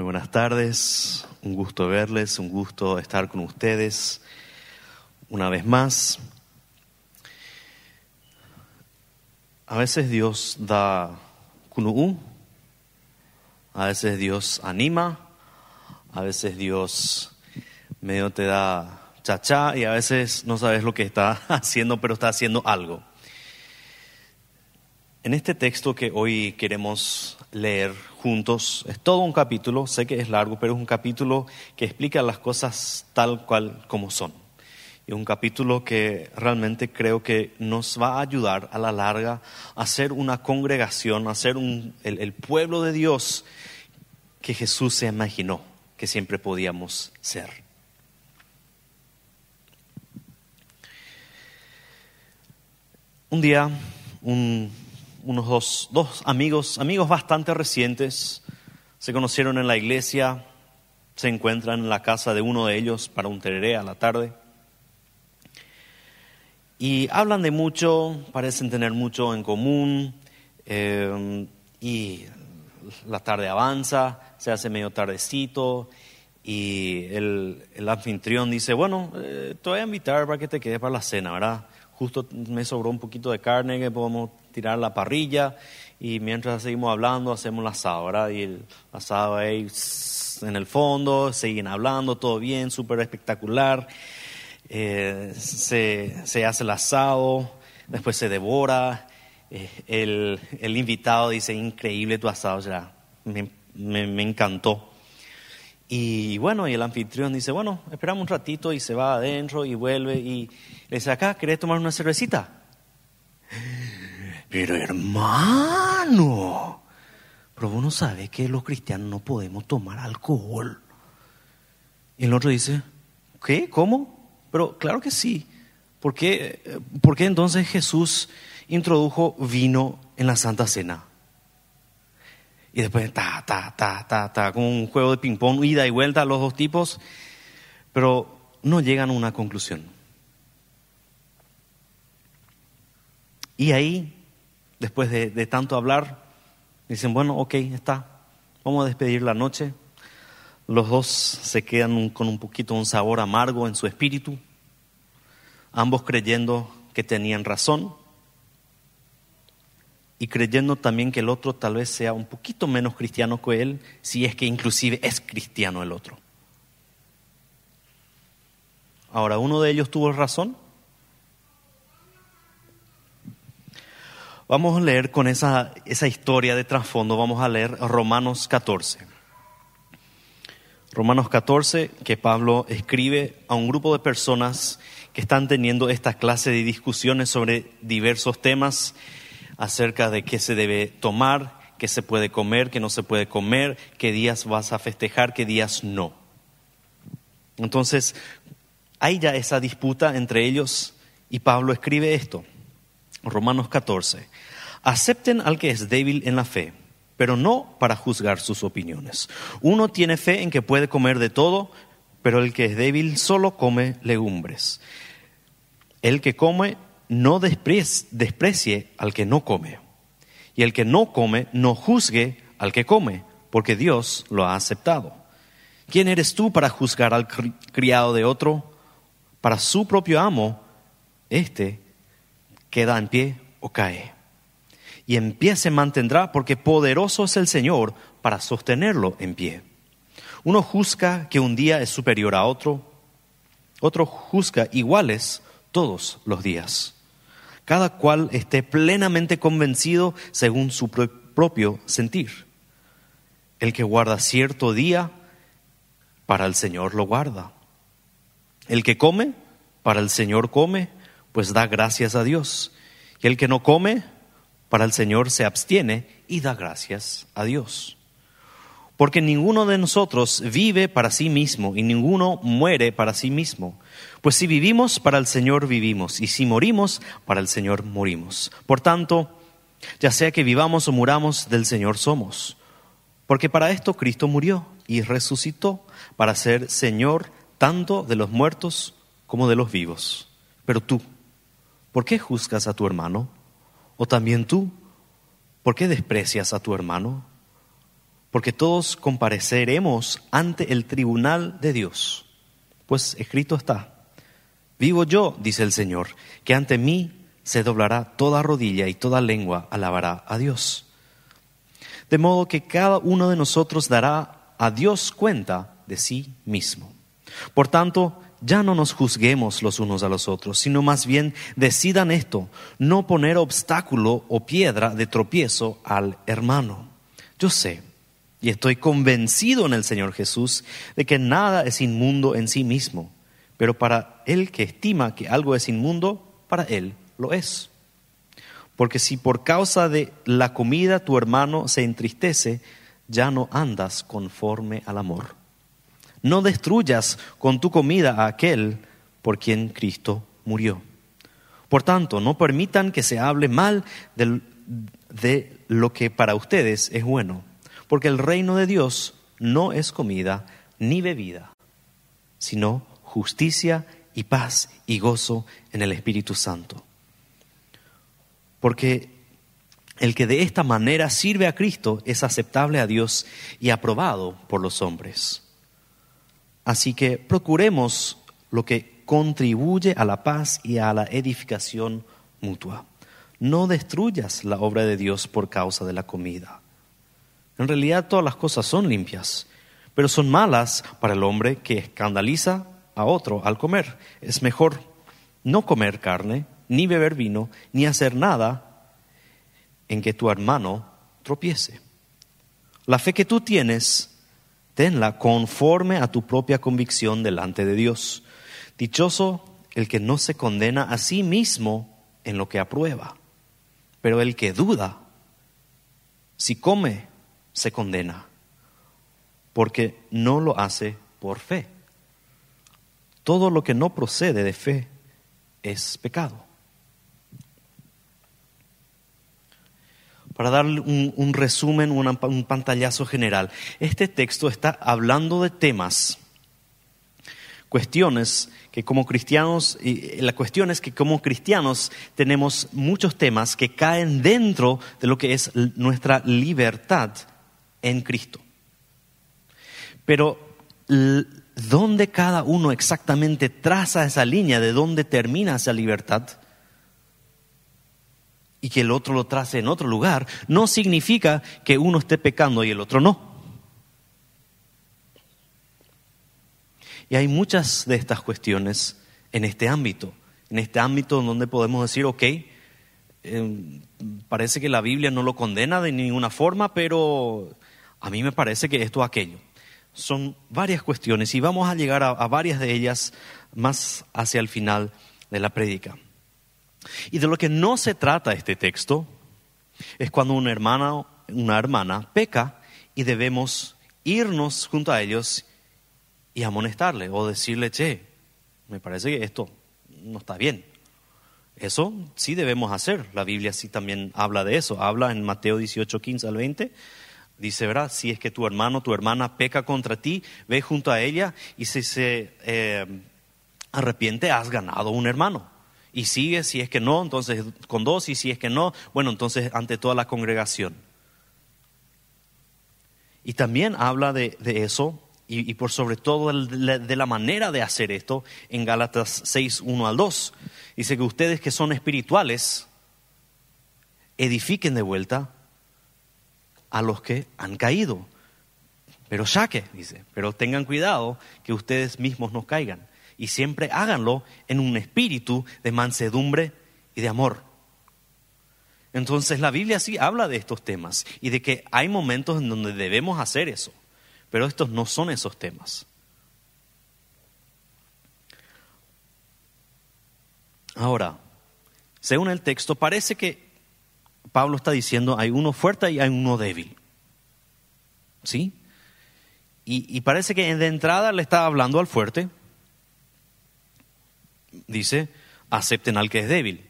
Muy buenas tardes, un gusto verles, un gusto estar con ustedes una vez más. A veces Dios da kunu'u, a veces Dios anima, a veces Dios medio te da chachá y a veces no sabes lo que está haciendo, pero está haciendo algo. En este texto que hoy queremos leer juntos, es todo un capítulo, sé que es largo, pero es un capítulo que explica las cosas tal cual como son. Y un capítulo que realmente creo que nos va a ayudar a la larga a ser una congregación, a ser el pueblo de Dios que Jesús se imaginó que siempre podíamos ser. Un día, un unos dos, dos amigos, amigos bastante recientes, se conocieron en la iglesia, se encuentran en la casa de uno de ellos para un tereré a la tarde. Y hablan de mucho, parecen tener mucho en común, eh, y la tarde avanza, se hace medio tardecito, y el, el anfitrión dice, bueno, eh, te voy a invitar para que te quedes para la cena, ¿verdad? Justo me sobró un poquito de carne que podemos tirar la parrilla y mientras seguimos hablando hacemos el asado, ¿verdad? Y el asado ahí en el fondo, siguen hablando, todo bien, súper espectacular. Eh, se, hace el asado, después se devora. Eh, el, el, invitado dice, increíble tu asado, ya, me, me, me encantó. Y bueno, y el anfitrión dice, bueno, esperamos un ratito y se va adentro y vuelve y le dice, acá, ¿querés tomar una cervecita? Pero hermano, pero vos no sabes que los cristianos no podemos tomar alcohol. Y el otro dice, ¿qué? ¿Cómo? Pero claro que sí. ¿Por qué, ¿Por qué entonces Jesús introdujo vino en la Santa Cena? Y después, ta, ta, ta, ta, ta, como un juego de ping-pong, ida y vuelta los dos tipos, pero no llegan a una conclusión. Y ahí después de, tanto hablar, dicen, bueno, ok, está, vamos a despedir la noche. Los dos se quedan con un poquito un sabor amargo en su espíritu, ambos creyendo que tenían razón y creyendo también que el otro tal vez sea un poquito menos cristiano que él, si es que inclusive es cristiano el otro. Ahora, uno de ellos tuvo razón Vamos a leer con esa, esa historia de trasfondo, vamos a leer Romanos 14. Romanos 14, que Pablo escribe a un grupo de personas que están teniendo esta clase de discusiones sobre diversos temas acerca de qué se debe tomar, qué se puede comer, qué no se puede comer, qué días vas a festejar, qué días no. Entonces, hay ya esa disputa entre ellos y Pablo escribe esto. Romanos 14. Acepten al que es débil en la fe, pero no para juzgar sus opiniones. Uno tiene fe en que puede comer de todo, pero el que es débil solo come legumbres. El que come no desprecie al que no come. Y el que no come no juzgue al que come, porque Dios lo ha aceptado. ¿Quién eres tú para juzgar al criado de otro? Para su propio amo, éste queda en pie o cae. Y en pie se mantendrá porque poderoso es el Señor para sostenerlo en pie. Uno juzga que un día es superior a otro, otro juzga iguales todos los días. Cada cual esté plenamente convencido según su propio sentir. El que guarda cierto día, para el Señor lo guarda. El que come, para el Señor come pues da gracias a Dios. Y el que no come, para el Señor se abstiene y da gracias a Dios. Porque ninguno de nosotros vive para sí mismo y ninguno muere para sí mismo. Pues si vivimos, para el Señor vivimos, y si morimos, para el Señor morimos. Por tanto, ya sea que vivamos o muramos, del Señor somos. Porque para esto Cristo murió y resucitó, para ser Señor tanto de los muertos como de los vivos. Pero tú, ¿por qué juzgas a tu hermano? ¿O también tú, por qué desprecias a tu hermano? porque todos compareceremos ante el tribunal de Dios. Pues escrito está, vivo yo, dice el Señor, que ante mí se doblará toda rodilla y toda lengua alabará a Dios. De modo que cada uno de nosotros dará a Dios cuenta de sí mismo. Por tanto, ya no nos juzguemos los unos a los otros, sino más bien decidan esto, no poner obstáculo o piedra de tropiezo al hermano. Yo sé y estoy convencido en el Señor Jesús de que nada es inmundo en sí mismo, pero para el que estima que algo es inmundo, para él lo es. Porque si por causa de la comida tu hermano se entristece, ya no andas conforme al amor. No destruyas con tu comida a aquel por quien Cristo murió. Por tanto, no permitan que se hable mal de, de lo que para ustedes es bueno, porque el reino de Dios no es comida ni bebida, sino justicia y paz y gozo en el Espíritu Santo. Porque el que de esta manera sirve a Cristo es aceptable a Dios y aprobado por los hombres. Así que procuremos lo que contribuye a la paz y a la edificación mutua. No destruyas la obra de Dios por causa de la comida. En realidad todas las cosas son limpias, pero son malas para el hombre que escandaliza a otro al comer. Es mejor no comer carne, ni beber vino, ni hacer nada en que tu hermano tropiece. La fe que tú tienes tenla conforme a tu propia convicción delante de Dios. Dichoso el que no se condena a sí mismo en lo que aprueba, pero el que duda, si come, se condena, porque no lo hace por fe. Todo lo que no procede de fe es pecado. Para darle un, resumen, un pantallazo general. Este texto está hablando de temas, cuestiones que como cristianos, y la cuestión es que como cristianos tenemos muchos temas que caen dentro de lo que es nuestra libertad en Cristo. Pero ¿dónde cada uno exactamente traza esa línea de dónde termina esa libertad? Y que el otro lo trace en otro lugar, no significa que uno esté pecando y el otro no. Y hay muchas de estas cuestiones en este ámbito, en este ámbito donde podemos decir, ok, em, parece que la Biblia no lo condena de ninguna forma, pero a mí me parece que esto aquello. Son varias cuestiones y vamos a llegar a, a varias de ellas más hacia el final de la prédica. Y de lo que no se trata este texto es cuando una hermana, una hermana peca y debemos irnos junto a ellos y amonestarle o decirle, che, me parece que esto no está bien. Eso sí debemos hacer. La Biblia sí también habla de eso. Habla en Mateo 18, 15 al 20. Dice, ¿verdad? Si es que tu hermano, tu hermana peca contra ti, ve junto a ella y si se eh, arrepiente, has ganado un hermano y sigue, si es que no, entonces con dos, y si es que no, bueno, entonces ante toda la congregación. Y también habla de, eso, y, por sobre todo de la, manera de hacer esto, en Gálatas 6, 1 al 2. Dice que ustedes que son espirituales, edifiquen de vuelta a los que han caído. Pero ya que, dice, pero tengan cuidado que ustedes mismos no caigan y siempre háganlo en un espíritu de mansedumbre y de amor. Entonces la Biblia sí habla de estos temas y de que hay momentos en donde debemos hacer eso, pero estos no son esos temas. Ahora, según el texto, parece que Pablo está diciendo hay uno fuerte y hay uno débil. ¿Sí? Y, parece que de entrada le está hablando al fuerte, dice, acepten al que es débil.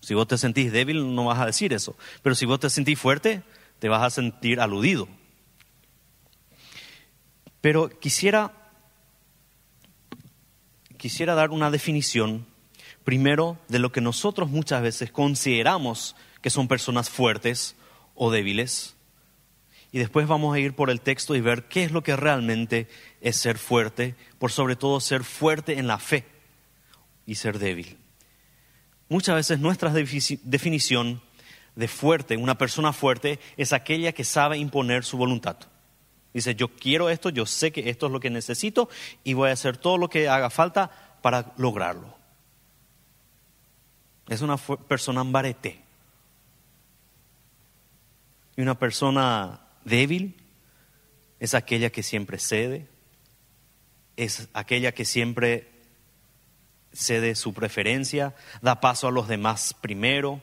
Si vos te sentís débil, no vas a decir eso. Pero si vos te sentís fuerte, te vas a sentir aludido. Pero quisiera, quisiera dar una definición, primero, de lo que nosotros muchas veces consideramos que son personas fuertes o débiles, Y después vamos a ir por el texto y ver qué es lo que realmente es ser fuerte, por sobre todo ser fuerte en la fe y ser débil. Muchas veces nuestra definición de fuerte, una persona fuerte, es aquella que sabe imponer su voluntad. Dice, yo quiero esto, yo sé que esto es lo que necesito y voy a hacer todo lo que haga falta para lograrlo. Es una persona ambarete. Y una persona débil es aquella que siempre cede, es aquella que siempre cede su preferencia, da paso a los demás primero.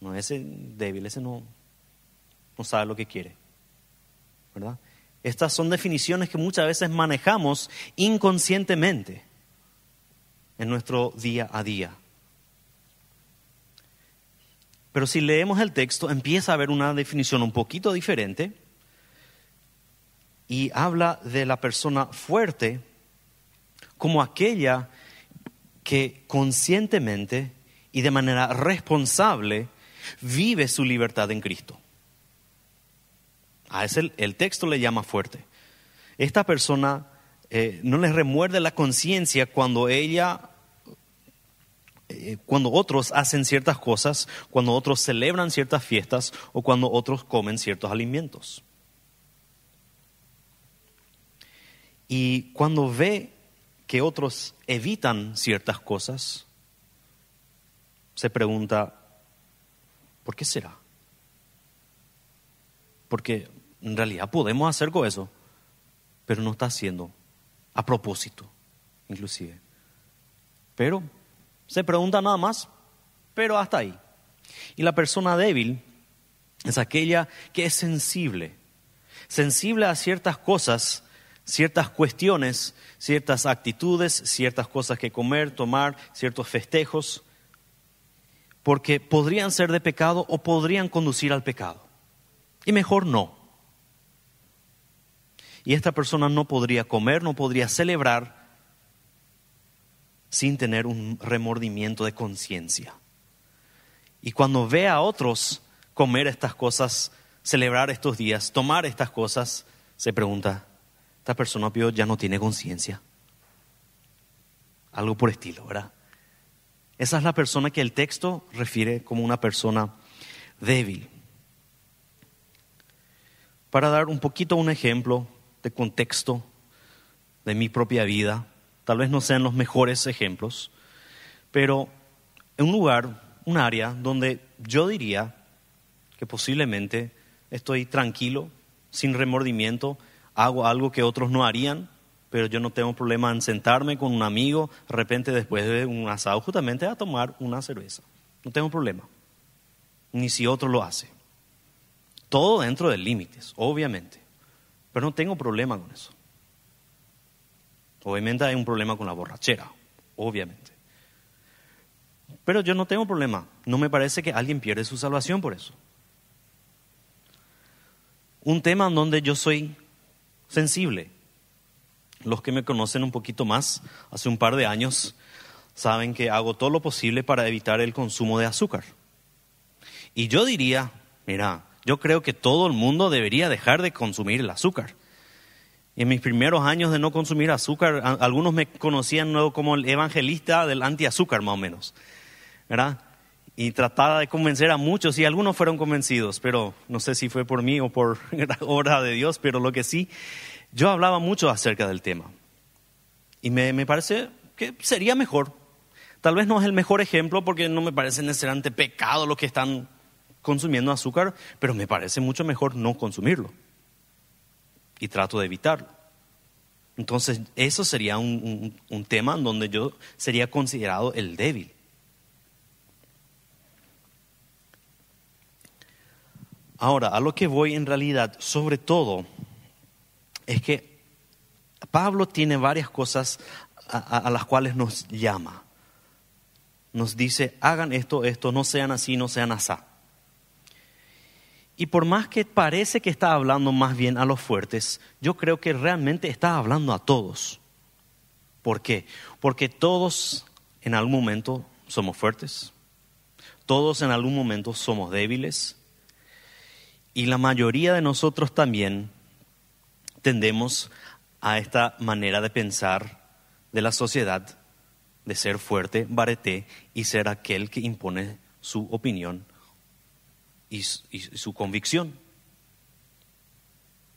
No, ese débil, ese no, no sabe lo que quiere. ¿Verdad? Estas son definiciones que muchas veces manejamos inconscientemente en nuestro día a día. Pero si leemos el texto, empieza a haber una definición un poquito diferente y habla de la persona fuerte como aquella que conscientemente y de manera responsable vive su libertad en Cristo. A ese el, texto le llama fuerte. Esta persona eh, no le remuerde la conciencia cuando ella eh, cuando otros hacen ciertas cosas, cuando otros celebran ciertas fiestas o cuando otros comen ciertos alimentos. Y cuando ve que otros evitan ciertas cosas, se pregunta, ¿por qué será? Porque en realidad podemos hacer con eso, pero no está haciendo a propósito, inclusive. Pero se pregunta nada más, pero hasta ahí. Y la persona débil es aquella que es sensible, sensible a ciertas cosas, ciertas cuestiones, ciertas actitudes, ciertas cosas que comer, tomar, ciertos festejos, porque podrían ser de pecado o podrían conducir al pecado. Y mejor no. Y esta persona no podría comer, no podría celebrar sin tener un remordimiento de conciencia. Y cuando ve a otros comer estas cosas, celebrar estos días, tomar estas cosas, se pregunta, esta persona ya no tiene conciencia. Algo por estilo, ¿verdad? Esa es la persona que el texto refiere como una persona débil. Para dar un poquito un ejemplo de contexto de mi propia vida, tal vez no sean los mejores ejemplos, pero en un lugar, un área donde yo diría que posiblemente estoy tranquilo, sin remordimiento, hago algo que otros no harían, pero yo no tengo problema en sentarme con un amigo, de repente después de un asado, justamente a tomar una cerveza. No tengo problema, ni si otro lo hace. Todo dentro de límites, obviamente, pero no tengo problema con eso. Obviamente hay un problema con la borrachera, obviamente. Pero yo no tengo problema. No me parece que alguien pierde su salvación por eso. Un tema en donde yo soy sensible. Los que me conocen un poquito más, hace un par de años, saben que hago todo lo posible para evitar el consumo de azúcar. Y yo diría, mira, yo creo que todo el mundo debería dejar de consumir el azúcar en mis primeros años de no consumir azúcar, algunos me conocían como el evangelista del antiazúcar, más o menos. ¿Verdad? Y trataba de convencer a muchos y algunos fueron convencidos, pero no sé si fue por mí o por la obra de Dios, pero lo que sí, yo hablaba mucho acerca del tema. Y me, me parece que sería mejor. Tal vez no es el mejor ejemplo porque no me parece necesariamente pecado lo que están consumiendo azúcar, pero me parece mucho mejor no consumirlo y trato de evitarlo. Entonces, eso sería un, tema en donde yo sería considerado el débil. Ahora, a lo que voy en realidad, sobre todo, es que Pablo tiene varias cosas a, las cuales nos llama. Nos dice, hagan esto, esto, no sean así, no sean así. Y por más que parece que está hablando más bien a los fuertes, yo creo que realmente está hablando a todos. ¿Por qué? Porque todos en algún momento somos fuertes, todos en algún momento somos débiles Y la mayoría de nosotros también tendemos a esta manera de pensar de la sociedad, de ser fuerte, bareté, y ser aquel que impone su opinión y, su convicción.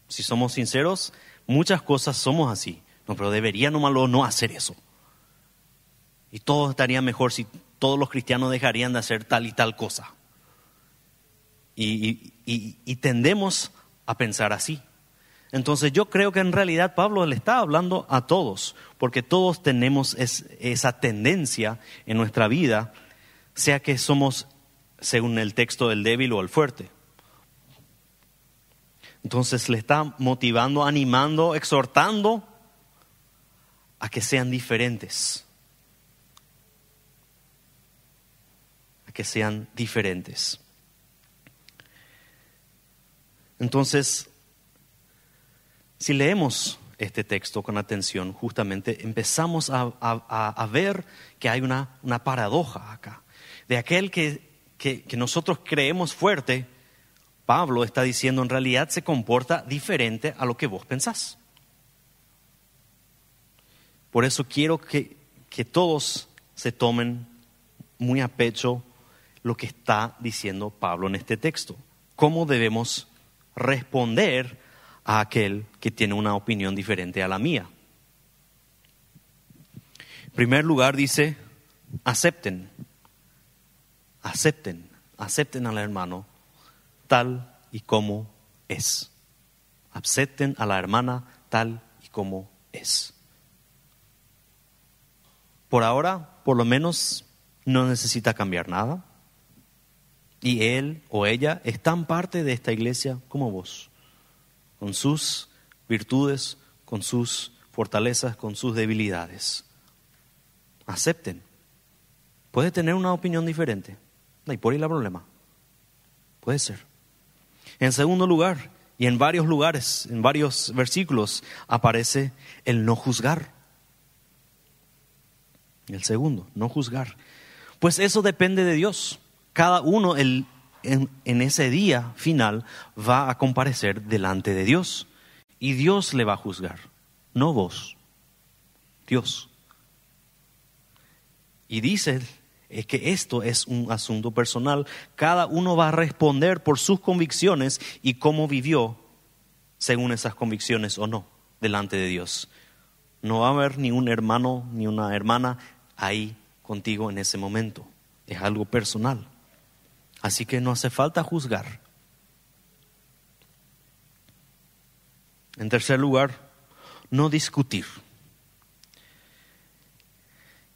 Si somos sinceros, muchas cosas somos así, no, pero debería nomás no hacer eso. Y todo estaría mejor si todos los cristianos dejarían de hacer tal y tal cosa. y tendemos a pensar así. Entonces yo creo que en realidad Pablo le está hablando a todos, porque todos tenemos esa tendencia en nuestra vida, sea que somos, según el texto, el débil o el fuerte. Entonces le está motivando, animando, exhortando a que sean diferentes. A que sean diferentes. Entonces, si leemos este texto con atención, justamente empezamos a, ver que hay una, paradoja acá. De aquel que, que, nosotros creemos fuerte, Pablo está diciendo en realidad se comporta diferente a lo que vos pensás. Por eso quiero que, que todos se tomen muy a pecho lo que está diciendo Pablo en este texto. ¿Cómo debemos responder a aquel que tiene una opinión diferente a la mía. En primer lugar dice, acepten, acepten, acepten al hermano tal y como es. Acepten a la hermana tal y como es. Por ahora, por lo menos, no necesita cambiar nada. Y él o ella es tan parte de esta iglesia como vos con sus virtudes, con sus fortalezas, con sus debilidades. Acepten. Puede tener una opinión diferente. No por ahí el problema. Puede ser. En segundo lugar, y en varios lugares, en varios versículos, aparece el no juzgar. El segundo, no juzgar. Pues eso depende de Dios. Cada uno, el, en, ese día final va a comparecer delante de Dios y Dios le va a juzgar, no vos, Dios. Y dice es que esto es un asunto personal. Cada uno va a responder por sus convicciones y cómo vivió según esas convicciones o no delante de Dios. No va a haber ni un hermano ni una hermana ahí contigo en ese momento. Es algo personal. Así que no hace falta juzgar. En tercer lugar, no discutir.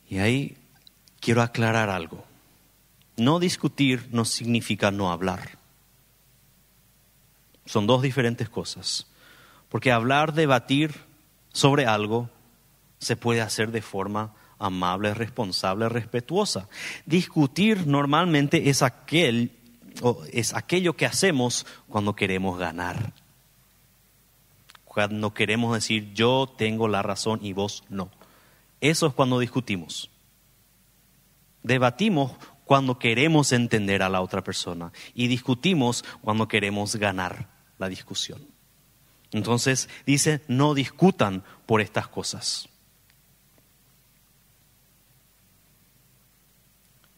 Y ahí quiero aclarar algo. No discutir no significa no hablar. Son dos diferentes cosas. Porque hablar, debatir sobre algo se puede hacer de forma amable, responsable, respetuosa. Discutir normalmente es aquel es aquello que hacemos cuando queremos ganar. Cuando queremos decir yo tengo la razón y vos no. Eso es cuando discutimos. Debatimos cuando queremos entender a la otra persona y discutimos cuando queremos ganar la discusión. Entonces dice, no discutan por estas cosas.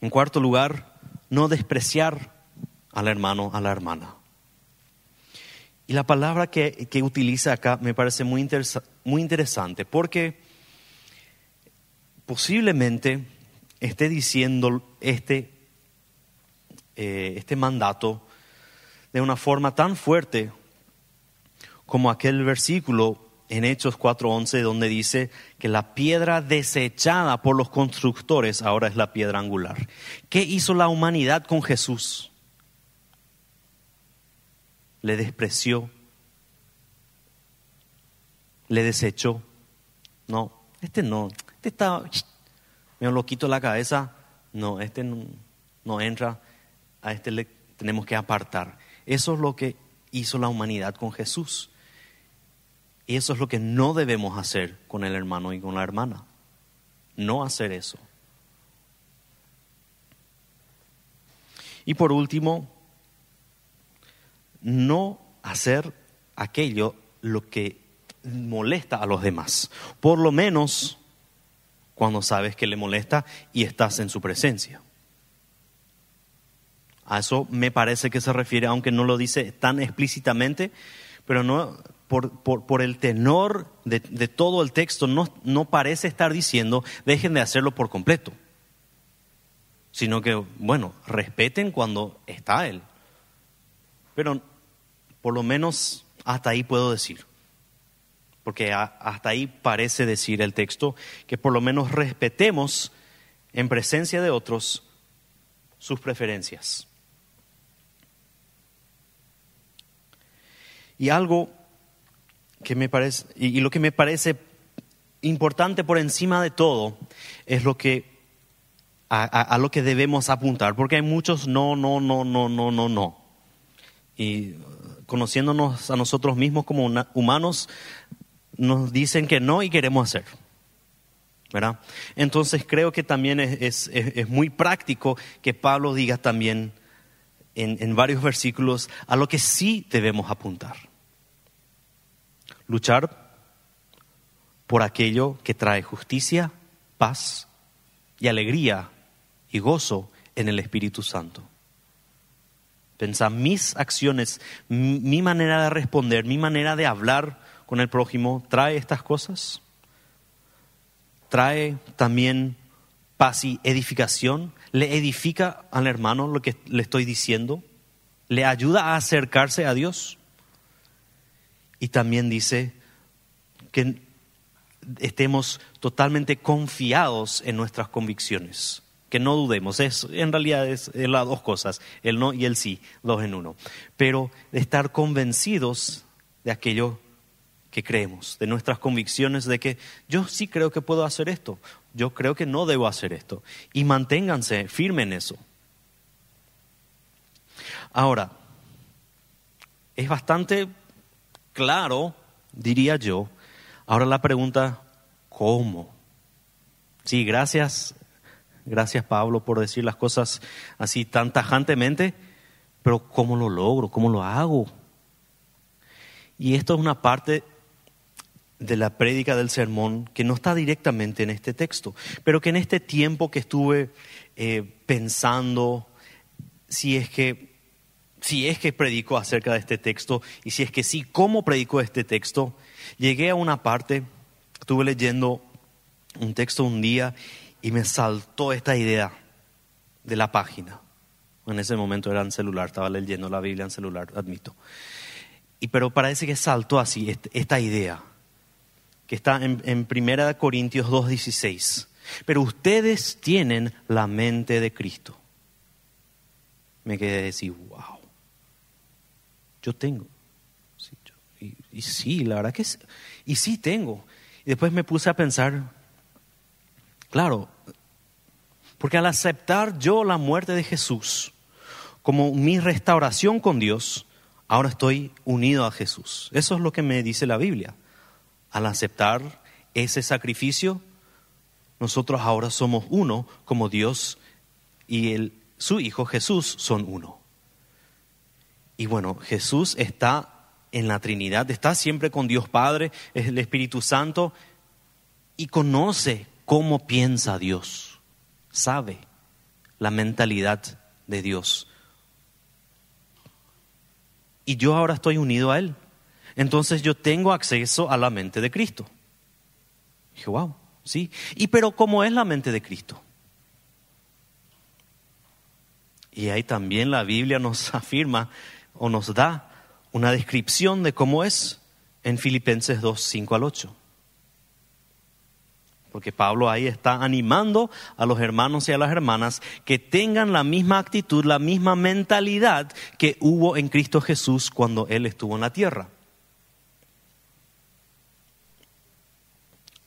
En cuarto lugar, no despreciar al hermano, a la hermana. Y la palabra que, utiliza acá me parece muy, muy interesante porque posiblemente esté diciendo este, eh, este mandato de una forma tan fuerte como aquel versículo en Hechos 4:11 donde dice que la piedra desechada por los constructores ahora es la piedra angular. ¿Qué hizo la humanidad con Jesús? Le despreció, le desechó. No, este no, este está, me lo quito la cabeza. No, este no, entra, a este le tenemos que apartar. Eso es lo que hizo la humanidad con Jesús. Y eso es lo que no debemos hacer con el hermano y con la hermana. No hacer eso. Y por último, no hacer aquello lo que molesta a los demás. Por lo menos cuando sabes que le molesta y estás en su presencia. A eso me parece que se refiere, aunque no lo dice tan explícitamente, pero no por, por, el tenor de, de, todo el texto no, no parece estar diciendo dejen de hacerlo por completo, sino que, bueno, respeten cuando está Él. Pero por lo menos hasta ahí puedo decir porque hasta ahí parece decir el texto, que por lo menos respetemos en presencia de otros sus preferencias. Y algo que me parece, y, lo que me parece importante por encima de todo, es lo que a, lo que debemos apuntar, porque hay muchos no, no, no, no, no, no, no. Y conociéndonos a nosotros mismos como humanos, nos dicen que no y queremos hacer. ¿verdad? Entonces creo que también es, muy práctico que Pablo diga también en, en varios versículos a lo que sí debemos apuntar. Luchar por aquello que trae justicia, paz y alegría y gozo en el Espíritu Santo. Pensar mis acciones, mi manera de responder, mi manera de hablar con el prójimo trae estas cosas? ¿Trae también paz y edificación? ¿Le edifica al hermano lo que le estoy diciendo? ¿Le ayuda a acercarse a Dios? Y también dice que estemos totalmente confiados en nuestras convicciones, que no dudemos. Es, en realidad es, las dos cosas, el no y el sí, dos en uno. Pero estar convencidos de aquello que creemos, de nuestras convicciones de que yo sí creo que puedo hacer esto, yo creo que no debo hacer esto. Y manténganse firmes en eso. Ahora, es bastante claro, diría yo. Ahora la pregunta, ¿cómo? Sí, gracias, gracias Pablo por decir las cosas así tan tajantemente, pero ¿cómo lo logro? ¿Cómo lo hago? Y esto es una parte de la prédica del sermón que no está directamente en este texto, pero que en este tiempo que estuve eh, pensando si es que si es que predico acerca de este texto y si es que sí, cómo predico este texto, llegué a una parte, estuve leyendo un texto un día y me saltó esta idea de la página. En ese momento era en celular, estaba leyendo la Biblia en celular, admito. Y pero parece que saltó así esta idea que está en, en 1 Corintios 2.16. Pero ustedes tienen la mente de Cristo. Me quedé decir, wow, yo tengo. y, sí, la verdad que sí, y sí tengo. Y después me puse a pensar, claro, porque al aceptar yo la muerte de Jesús como mi restauración con Dios, ahora estoy unido a Jesús. Eso es lo que me dice la Biblia al aceptar ese sacrificio, nosotros ahora somos uno como Dios y el, su Hijo Jesús son uno. Y bueno, Jesús está en la Trinidad, está siempre con Dios Padre, es el Espíritu Santo y conoce cómo piensa Dios, sabe la mentalidad de Dios. Y yo ahora estoy unido a Él entonces yo tengo acceso a la mente de Cristo. dije, wow, sí. ¿Y pero cómo es la mente de Cristo? Y ahí también la Biblia nos afirma o nos da una descripción de cómo es en Filipenses 2, 5 al 8. Porque Pablo ahí está animando a los hermanos y a las hermanas que tengan la misma actitud, la misma mentalidad que hubo en Cristo Jesús cuando Él estuvo en la tierra.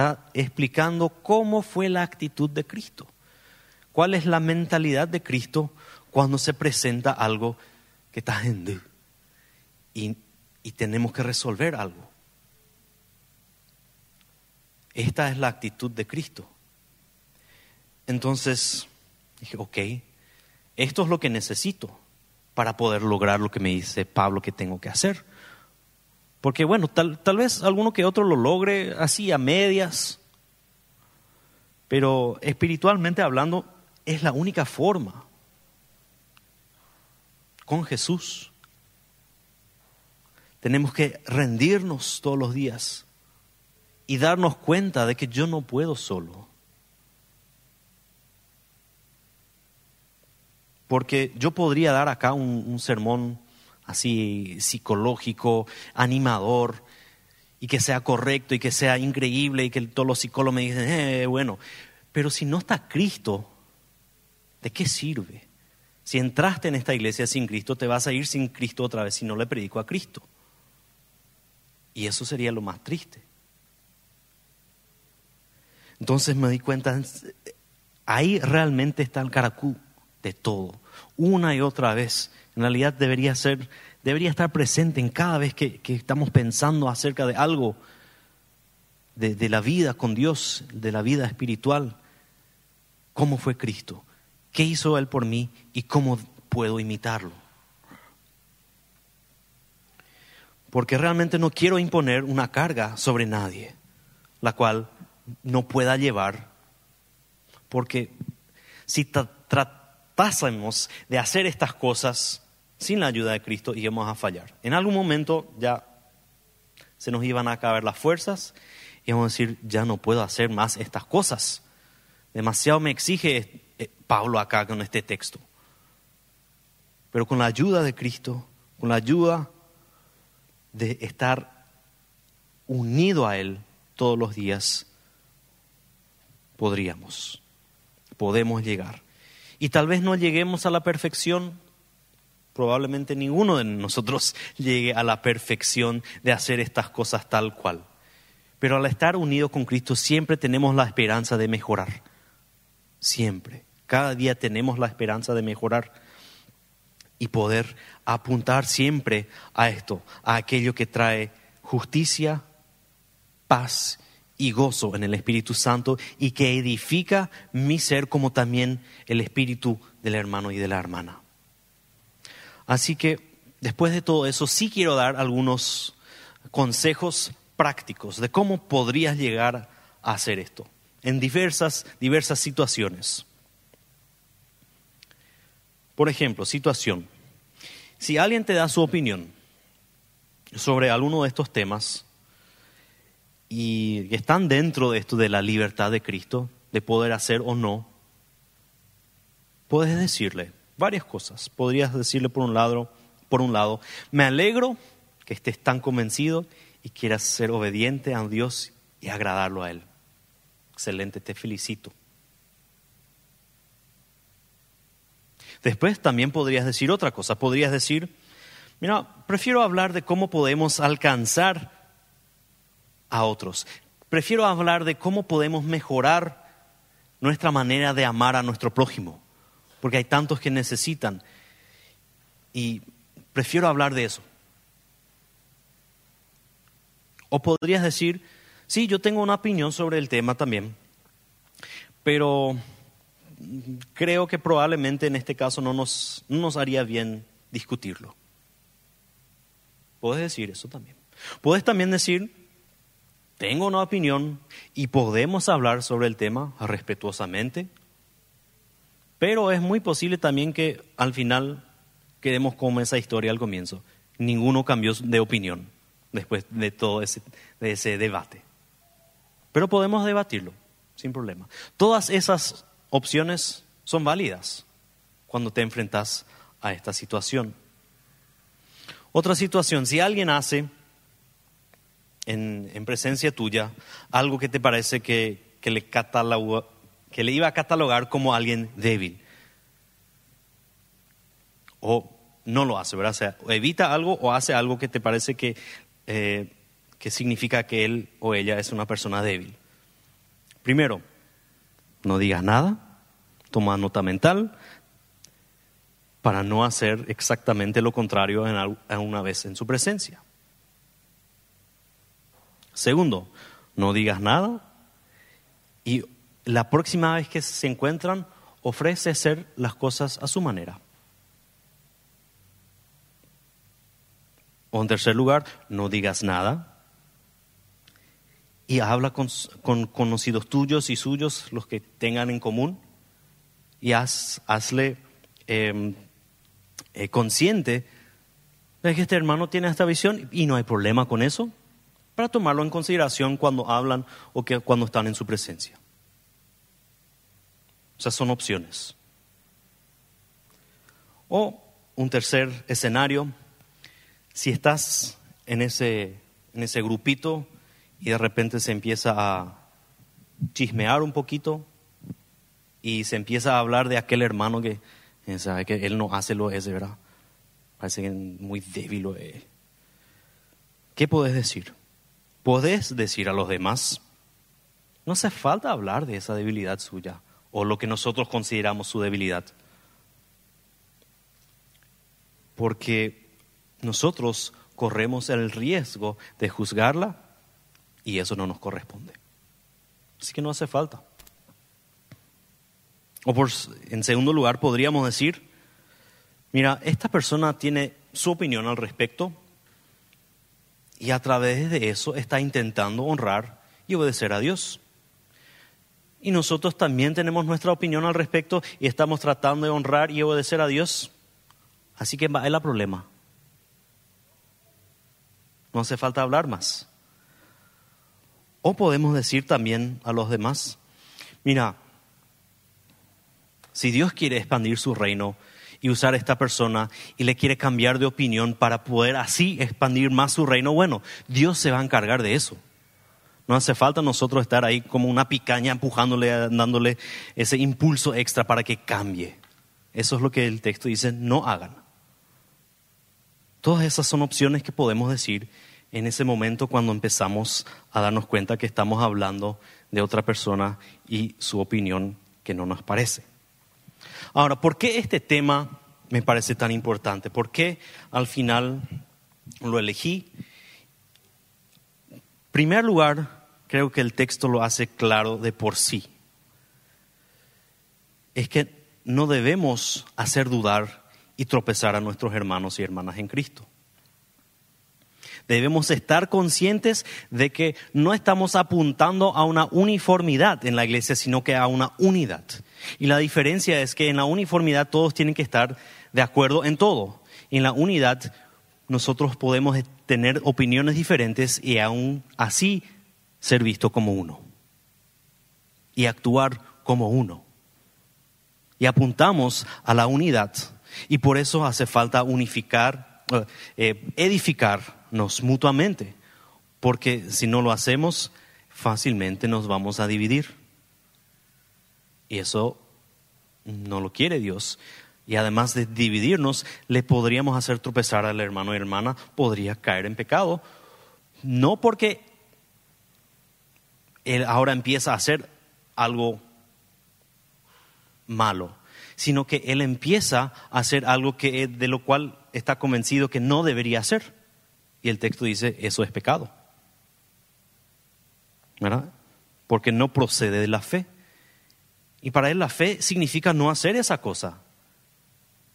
Está explicando cómo fue la actitud de Cristo, cuál es la mentalidad de Cristo cuando se presenta algo que está en y, y tenemos que resolver algo. Esta es la actitud de Cristo. Entonces dije, ok, esto es lo que necesito para poder lograr lo que me dice Pablo que tengo que hacer. Porque bueno, tal, tal vez alguno que otro lo logre así a medias, pero espiritualmente hablando es la única forma con Jesús. Tenemos que rendirnos todos los días y darnos cuenta de que yo no puedo solo. Porque yo podría dar acá un, sermón así psicológico, animador, y que sea correcto y que sea increíble y que todos los psicólogos me dicen, eh, bueno, pero si no está Cristo, ¿de qué sirve? Si entraste en esta iglesia sin Cristo, te vas a ir sin Cristo otra vez si no le predico a Cristo. Y eso sería lo más triste. Entonces me di cuenta, ahí realmente está el caracú de todo, una y otra vez. En realidad debería ser, debería estar presente en cada vez que, estamos pensando acerca de algo, de, de la vida con Dios, de la vida espiritual. ¿Cómo fue Cristo? ¿Qué hizo Él por mí y cómo puedo imitarlo? Porque realmente no quiero imponer una carga sobre nadie, la cual no pueda llevar. Porque si tratásemos de hacer estas cosas sin la ayuda de Cristo, íbamos a fallar. En algún momento ya se nos iban a acabar las fuerzas y vamos a decir, ya no puedo hacer más estas cosas. Demasiado me exige eh, Pablo acá con este texto. Pero con la ayuda de Cristo, con la ayuda de estar unido a Él todos los días, podríamos, podemos llegar. Y tal vez no lleguemos a la perfección, probablemente ninguno de nosotros llegue a la perfección de hacer estas cosas tal cual. Pero al estar unido con Cristo siempre tenemos la esperanza de mejorar. Siempre. Cada día tenemos la esperanza de mejorar y poder apuntar siempre a esto, a aquello que trae justicia, paz y gozo en el Espíritu Santo y que edifica mi ser como también el espíritu del hermano y de la hermana. Así que después de todo eso, sí quiero dar algunos consejos prácticos de cómo podrías llegar a hacer esto en diversas, diversas situaciones. Por ejemplo, situación. Si alguien te da su opinión sobre alguno de estos temas, y están dentro de esto de la libertad de Cristo, de poder hacer o no, puedes decirle varias cosas. Podrías decirle por un lado, por un lado, me alegro que estés tan convencido y quieras ser obediente a Dios y agradarlo a Él. Excelente, te felicito. Después también podrías decir otra cosa. Podrías decir, mira, prefiero hablar de cómo podemos alcanzar a otros. Prefiero hablar de cómo podemos mejorar nuestra manera de amar a nuestro prójimo, porque hay tantos que necesitan. Y prefiero hablar de eso. O podrías decir, sí, yo tengo una opinión sobre el tema también, pero creo que probablemente en este caso no nos, no nos haría bien discutirlo. Puedes decir eso también. Puedes también decir, tengo una opinión y podemos hablar sobre el tema respetuosamente, pero es muy posible también que al final quedemos como esa historia al comienzo. Ninguno cambió de opinión después de todo ese, ese debate. Pero podemos debatirlo sin problema. Todas esas opciones son válidas cuando te enfrentas a esta situación. Otra situación, si alguien hace en, presencia tuya algo que te parece que, le iba a catalogar como alguien débil. o no lo hace, ¿verdad? O sea, evita algo o hace algo que te parece que, eh, que significa que él o ella es una persona débil. Primero, no digas nada, toma nota mental para no hacer exactamente lo contrario en una vez en su presencia. Segundo, no digas nada. Y la próxima vez que se encuentran, ofrece hacer las cosas a su manera. O en tercer lugar, no digas nada. Y habla con, conocidos tuyos y suyos, los que tengan en común, y hazle em, eh, consciente de que este hermano tiene esta visión y no hay problema con eso, para tomarlo en consideración cuando hablan o que, cuando están en su presencia. O sea, son opciones. O un tercer escenario, si estás en ese, en ese grupito y de repente se empieza a chismear un poquito y se empieza a hablar de aquel hermano que eh, sabe que él no hace lo ese, ¿verdad? Parece que muy débil lo es. ¿Qué podés decir? Podés decir a los demás, no hace falta hablar de esa debilidad suya o lo que nosotros consideramos su debilidad. Porque nosotros corremos el riesgo de juzgarla y eso no nos corresponde. Así que no hace falta. O por, en segundo lugar, podríamos decir, mira, esta persona tiene su opinión al respecto y a través de eso está intentando honrar y obedecer a Dios. Y nosotros también tenemos nuestra opinión al respecto y estamos tratando de honrar y obedecer a Dios. Así que va el problema. No hace falta hablar más. O podemos decir también a los demás, mira, si Dios quiere expandir su reino y usar a esta persona y le quiere cambiar de opinión para poder así expandir más su reino, bueno, Dios se va a encargar de eso. No hace falta nosotros estar ahí como una picaña empujándole, dándole ese impulso extra para que cambie. Eso es lo que el texto dice, no hagan. Todas esas son opciones que podemos decir en ese momento cuando empezamos a darnos cuenta que estamos hablando de otra persona y su opinión que no nos parece. Ahora, ¿por qué este tema me parece tan importante? ¿Por qué al final lo elegí? En primer lugar, creo que el texto lo hace claro de por sí. Es que no debemos hacer dudar y tropezar a nuestros hermanos y hermanas en Cristo. Debemos estar conscientes de que no estamos apuntando a una uniformidad en la iglesia, sino que a una unidad. Y la diferencia es que en la uniformidad todos tienen que estar de acuerdo en todo. En la unidad nosotros podemos tener opiniones diferentes y aún así ser visto como uno y actuar como uno. Y apuntamos a la unidad y por eso hace falta unificar, eh, eh, edificarnos mutuamente, porque si no lo hacemos, fácilmente nos vamos a dividir. Y eso no lo quiere Dios. Y además de dividirnos, le podríamos hacer tropezar al hermano y hermana, podría caer en pecado. No porque él ahora empieza a hacer algo malo, sino que él empieza a hacer algo que, de lo cual está convencido que no debería hacer. Y el texto dice, eso es pecado. ¿Verdad? Porque no procede de la fe. Y para él la fe significa no hacer esa cosa.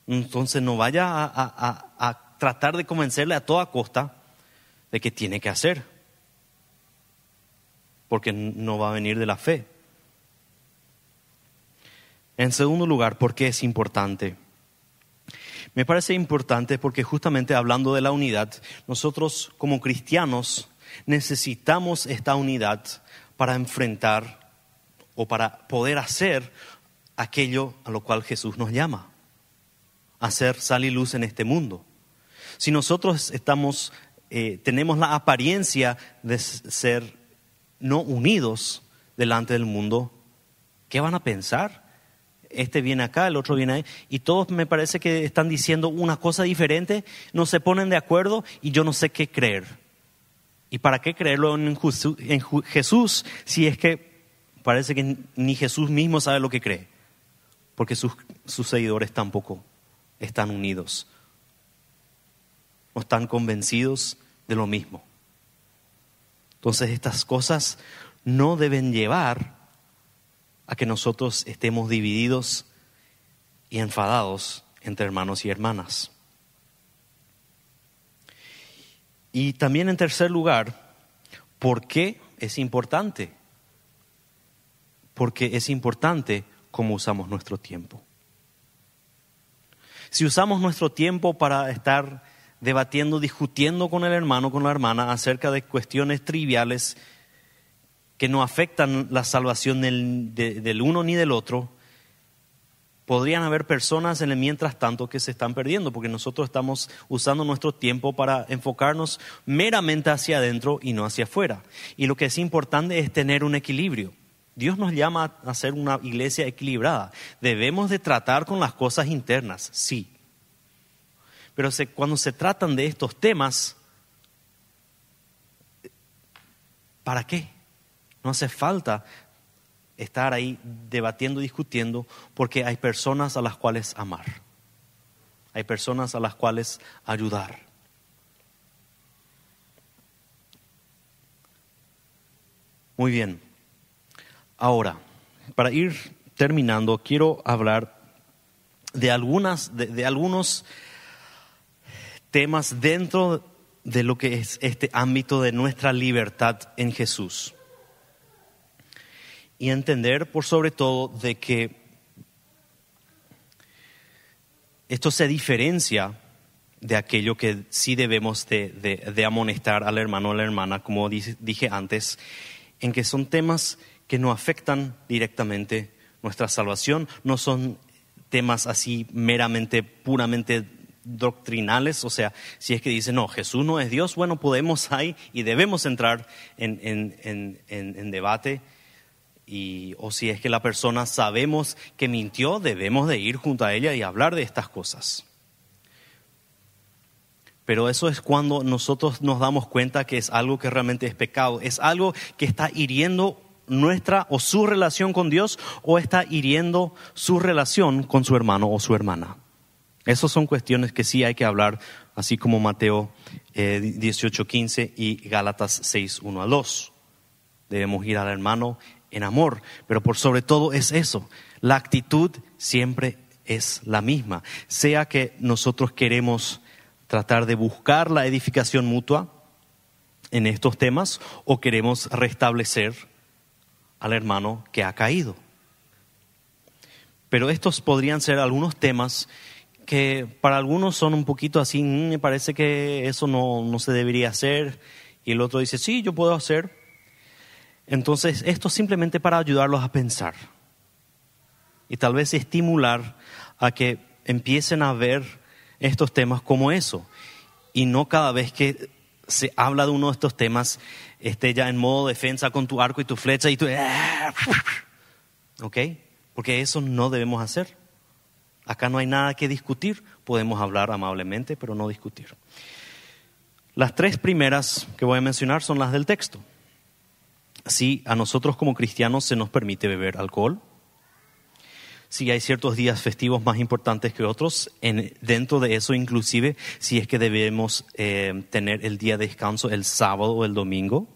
Entonces no vaya a, tratar de convencerle a toda costa de que tiene que hacer porque no va a venir de la fe. En segundo lugar, ¿por qué es importante? Me parece importante porque justamente hablando de la unidad, nosotros como cristianos necesitamos esta unidad para enfrentar o para poder hacer aquello a lo cual Jesús nos llama, hacer sal y luz en este mundo. Si nosotros estamos, eh, tenemos la apariencia de ser no unidos delante del mundo, ¿qué van a pensar? este viene acá, el otro viene ahí, y todos me parece que están diciendo una cosa diferente, no se ponen de acuerdo y yo no sé qué creer. ¿Y para qué creerlo en Jesús si es que parece que ni Jesús mismo sabe lo que cree? Porque sus, seguidores tampoco están unidos, no están convencidos de lo mismo. Entonces estas cosas no deben llevar a que nosotros estemos divididos y enfadados entre hermanos y hermanas. Y también en tercer lugar, ¿por qué es importante? Porque es importante cómo usamos nuestro tiempo. Si usamos nuestro tiempo para estar debatiendo, discutiendo con el hermano, con la hermana acerca de cuestiones triviales que no afectan la salvación del, uno ni del otro, podrían haber personas en el mientras tanto que se están perdiendo, porque nosotros estamos usando nuestro tiempo para enfocarnos meramente hacia adentro y no hacia afuera. Y lo que es importante es tener un equilibrio. Dios nos llama a ser una iglesia equilibrada. Debemos de tratar con las cosas internas, sí. Pero cuando se tratan de estos temas, ¿para qué? No hace falta estar ahí debatiendo, discutiendo, porque hay personas a las cuales amar. Hay personas a las cuales ayudar. Muy bien. Ahora, para ir terminando, quiero hablar de algunas, de, de algunos temas dentro de lo que es este ámbito de nuestra libertad en Jesús. Y entender por sobre todo de que esto se diferencia de aquello que sí debemos de, amonestar al hermano o a la hermana, como dije antes, en que son temas que no afectan directamente nuestra salvación, no son temas así meramente, puramente doctrinales, o sea, si es que dicen, no, Jesús no es Dios, bueno, podemos ahí y debemos entrar en, en debate y, o si es que la persona sabemos que mintió, debemos de ir junto a ella y hablar de estas cosas. Pero eso es cuando nosotros nos damos cuenta que es algo que realmente es pecado, es algo que está hiriendo nuestra o su relación con Dios o está hiriendo su relación con su hermano o su hermana. Esas son cuestiones que sí hay que hablar, así como Mateo eh, 18:15 y Gálatas 6:1 a 2. Debemos ir al hermano en amor, pero por sobre todo es eso, la actitud siempre es la misma, sea que nosotros queremos tratar de buscar la edificación mutua en estos temas o queremos restablecer al hermano que ha caído. Pero estos podrían ser algunos temas que para algunos son un poquito así, mm, me parece que eso no, no se debería hacer, y el otro dice, sí, yo puedo hacer, entonces, esto simplemente para ayudarlos a pensar y tal vez estimular a que empiecen a ver estos temas como eso y no cada vez que se habla de uno de estos temas esté ya en modo defensa con tu arco y tu flecha y tú... ¿Ok? Porque eso no debemos hacer. Acá no hay nada que discutir, podemos hablar amablemente, pero no discutir. Las tres primeras que voy a mencionar son las del texto si a nosotros como cristianos se nos permite beber alcohol, si hay ciertos días festivos más importantes que otros, dentro de eso inclusive si es que debemos eh, tener el día de descanso el sábado o el domingo,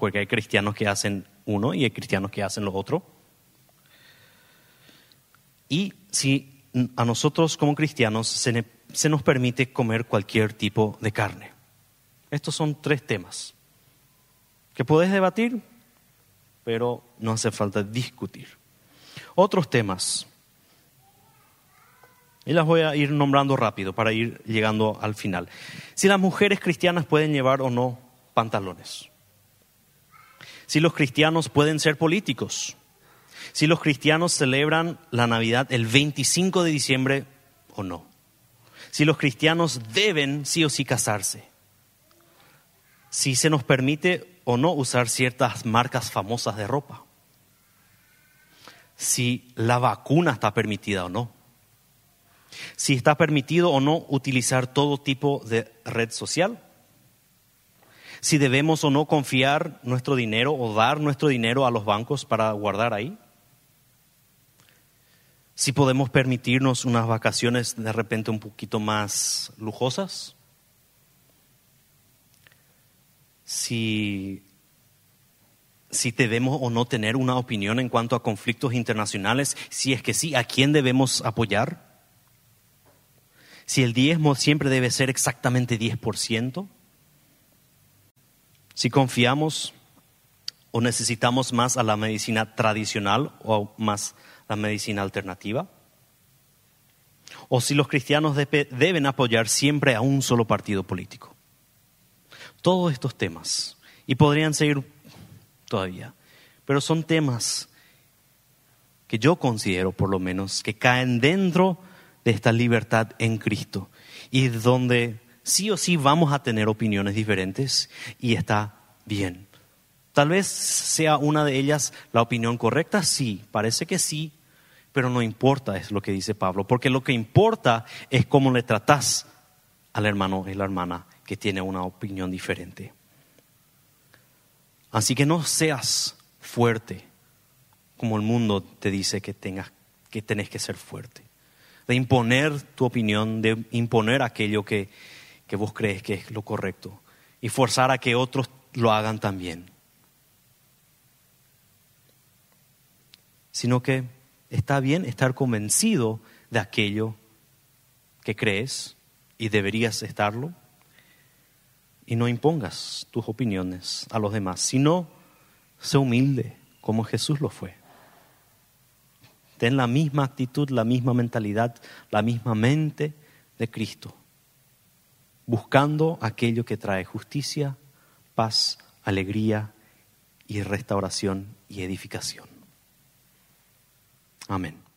porque hay cristianos que hacen uno y hay cristianos que hacen lo otro. Y si a nosotros como cristianos se, nos permite comer cualquier tipo de carne. Estos son tres temas que puedes debatir, pero no hace falta discutir. Otros temas. Y las voy a ir nombrando rápido para ir llegando al final. Si las mujeres cristianas pueden llevar o no pantalones. Si los cristianos pueden ser políticos. Si los cristianos celebran la Navidad el 25 de diciembre o no. Si los cristianos deben sí o sí casarse. Si se nos permite o no usar ciertas marcas famosas de ropa. si la vacuna está permitida o no, si está permitido o no utilizar todo tipo de red social, si debemos o no confiar nuestro dinero o dar nuestro dinero a los bancos para guardar ahí, si podemos permitirnos unas vacaciones de repente un poquito más lujosas, si si debemos o no tener una opinión en cuanto a conflictos internacionales, si es que sí, ¿a quién debemos apoyar? Si el diezmo siempre debe ser exactamente 10%, si confiamos o necesitamos más a la medicina tradicional o más la medicina alternativa, o si los cristianos deben apoyar siempre a un solo partido político. Todos estos temas, y podrían seguir todavía. Pero son temas que yo considero, por lo menos, que caen dentro de esta libertad en Cristo y donde sí o sí vamos a tener opiniones diferentes y está bien. Tal vez sea una de ellas la opinión correcta, sí, parece que sí, pero no importa, es lo que dice Pablo, porque lo que importa es cómo le tratas al hermano y la hermana que tiene una opinión diferente. Así que no seas fuerte como el mundo te dice que tengas que tenés que ser fuerte. De imponer tu opinión, de imponer aquello que, que vos crees que es lo correcto y forzar a que otros lo hagan también. Sino que está bien estar convencido de aquello que crees y deberías estarlo y no impongas tus opiniones a los demás, sino sé humilde como Jesús lo fue. Ten la misma actitud, la misma mentalidad, la misma mente de Cristo, buscando aquello que trae justicia, paz, alegría y restauración y edificación. Amén.